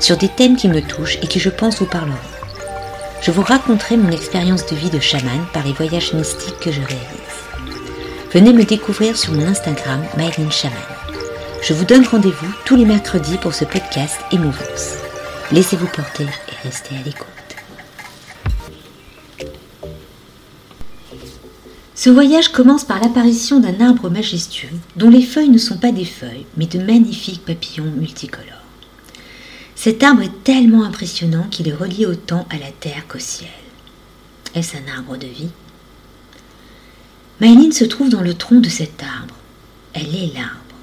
sur des thèmes qui me touchent et qui je pense vous parleront. Je vous raconterai mon expérience de vie de chaman par les voyages mystiques que je réalise. Venez me découvrir sur mon Instagram Myline Chaman. Je vous donne rendez-vous tous les mercredis pour ce podcast Émouvance. Laissez-vous porter et restez à l'écoute. Ce voyage commence par l'apparition d'un arbre majestueux dont les feuilles ne sont pas des feuilles mais de magnifiques papillons multicolores. Cet arbre est tellement impressionnant qu'il est relié autant à la terre qu'au ciel. Est-ce un arbre de vie? Maëline se trouve dans le tronc de cet arbre. Elle est l'arbre.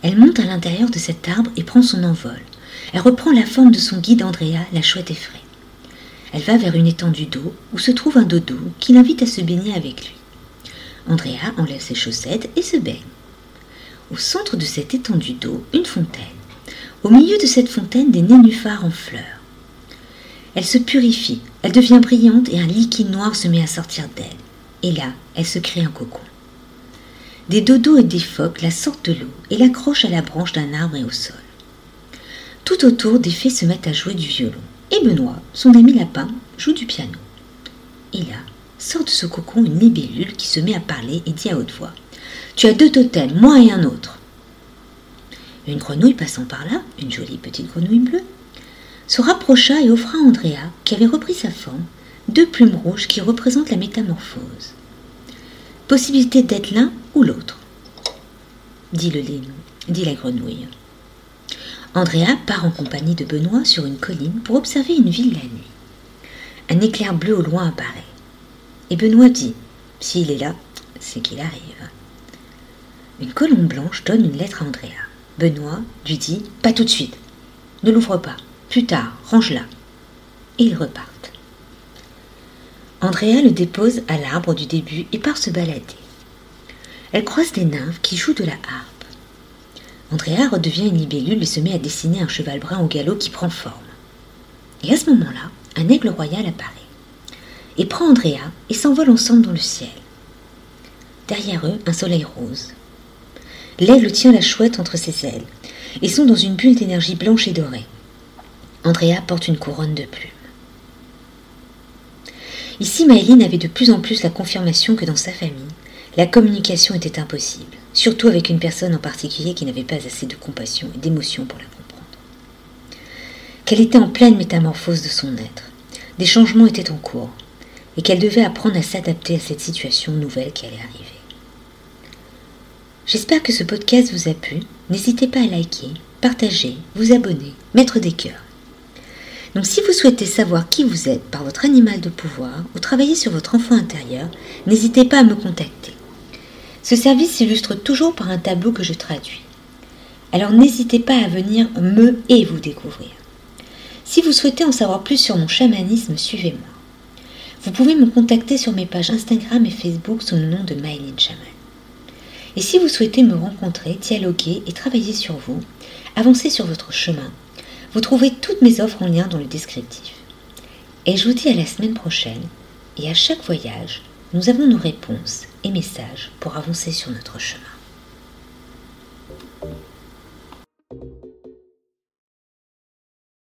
Elle monte à l'intérieur de cet arbre et prend son envol. Elle reprend la forme de son guide Andrea, la chouette effraie. Elle va vers une étendue d'eau où se trouve un dodo qui l'invite à se baigner avec lui. Andrea enlève ses chaussettes et se baigne. Au centre de cette étendue d'eau, une fontaine. Au milieu de cette fontaine, des nénuphars en fleurs. Elle se purifie, elle devient brillante et un liquide noir se met à sortir d'elle. Et là, elle se crée un cocon. Des dodos et des phoques la sortent de l'eau et l'accrochent à la branche d'un arbre et au sol. Tout autour, des fées se mettent à jouer du violon. Et Benoît, son ami lapin, joue du piano. Et là, sort de ce cocon une libellule qui se met à parler et dit à haute voix Tu as deux totems, moi et un autre. Une grenouille passant par là, une jolie petite grenouille bleue, se rapprocha et offra à Andrea, qui avait repris sa forme, deux plumes rouges qui représentent la métamorphose. Possibilité d'être l'un ou l'autre, dit, le, dit la grenouille. Andrea part en compagnie de Benoît sur une colline pour observer une ville la nuit. Un éclair bleu au loin apparaît. Et Benoît dit S'il est là, c'est qu'il arrive. Une colombe blanche donne une lettre à Andrea. Benoît lui dit Pas tout de suite. Ne l'ouvre pas. Plus tard, range-la. Et ils repartent. Andrea le dépose à l'arbre du début et part se balader. Elle croise des nymphes qui jouent de la harpe. Andrea redevient une libellule et se met à dessiner un cheval brun au galop qui prend forme. Et à ce moment-là, un aigle royal apparaît et prend Andrea et s'envole ensemble dans le ciel. Derrière eux, un soleil rose. L'aigle tient la chouette entre ses ailes et sont dans une bulle d'énergie blanche et dorée. Andrea porte une couronne de plumes. Ici, Maëline avait de plus en plus la confirmation que dans sa famille, la communication était impossible, surtout avec une personne en particulier qui n'avait pas assez de compassion et d'émotion pour la comprendre. Qu'elle était en pleine métamorphose de son être, des changements étaient en cours, et qu'elle devait apprendre à s'adapter à cette situation nouvelle qui allait arriver. J'espère que ce podcast vous a plu. N'hésitez pas à liker, partager, vous abonner, mettre des cœurs. Donc si vous souhaitez savoir qui vous êtes par votre animal de pouvoir ou travailler sur votre enfant intérieur, n'hésitez pas à me contacter. Ce service s'illustre toujours par un tableau que je traduis. Alors n'hésitez pas à venir me et vous découvrir. Si vous souhaitez en savoir plus sur mon chamanisme, suivez-moi. Vous pouvez me contacter sur mes pages Instagram et Facebook sous le nom de Mylene Chaman. Et si vous souhaitez me rencontrer, dialoguer et travailler sur vous, avancer sur votre chemin, vous trouverez toutes mes offres en lien dans le descriptif. Et je vous dis à la semaine prochaine, et à chaque voyage, nous avons nos réponses et messages pour avancer sur notre chemin.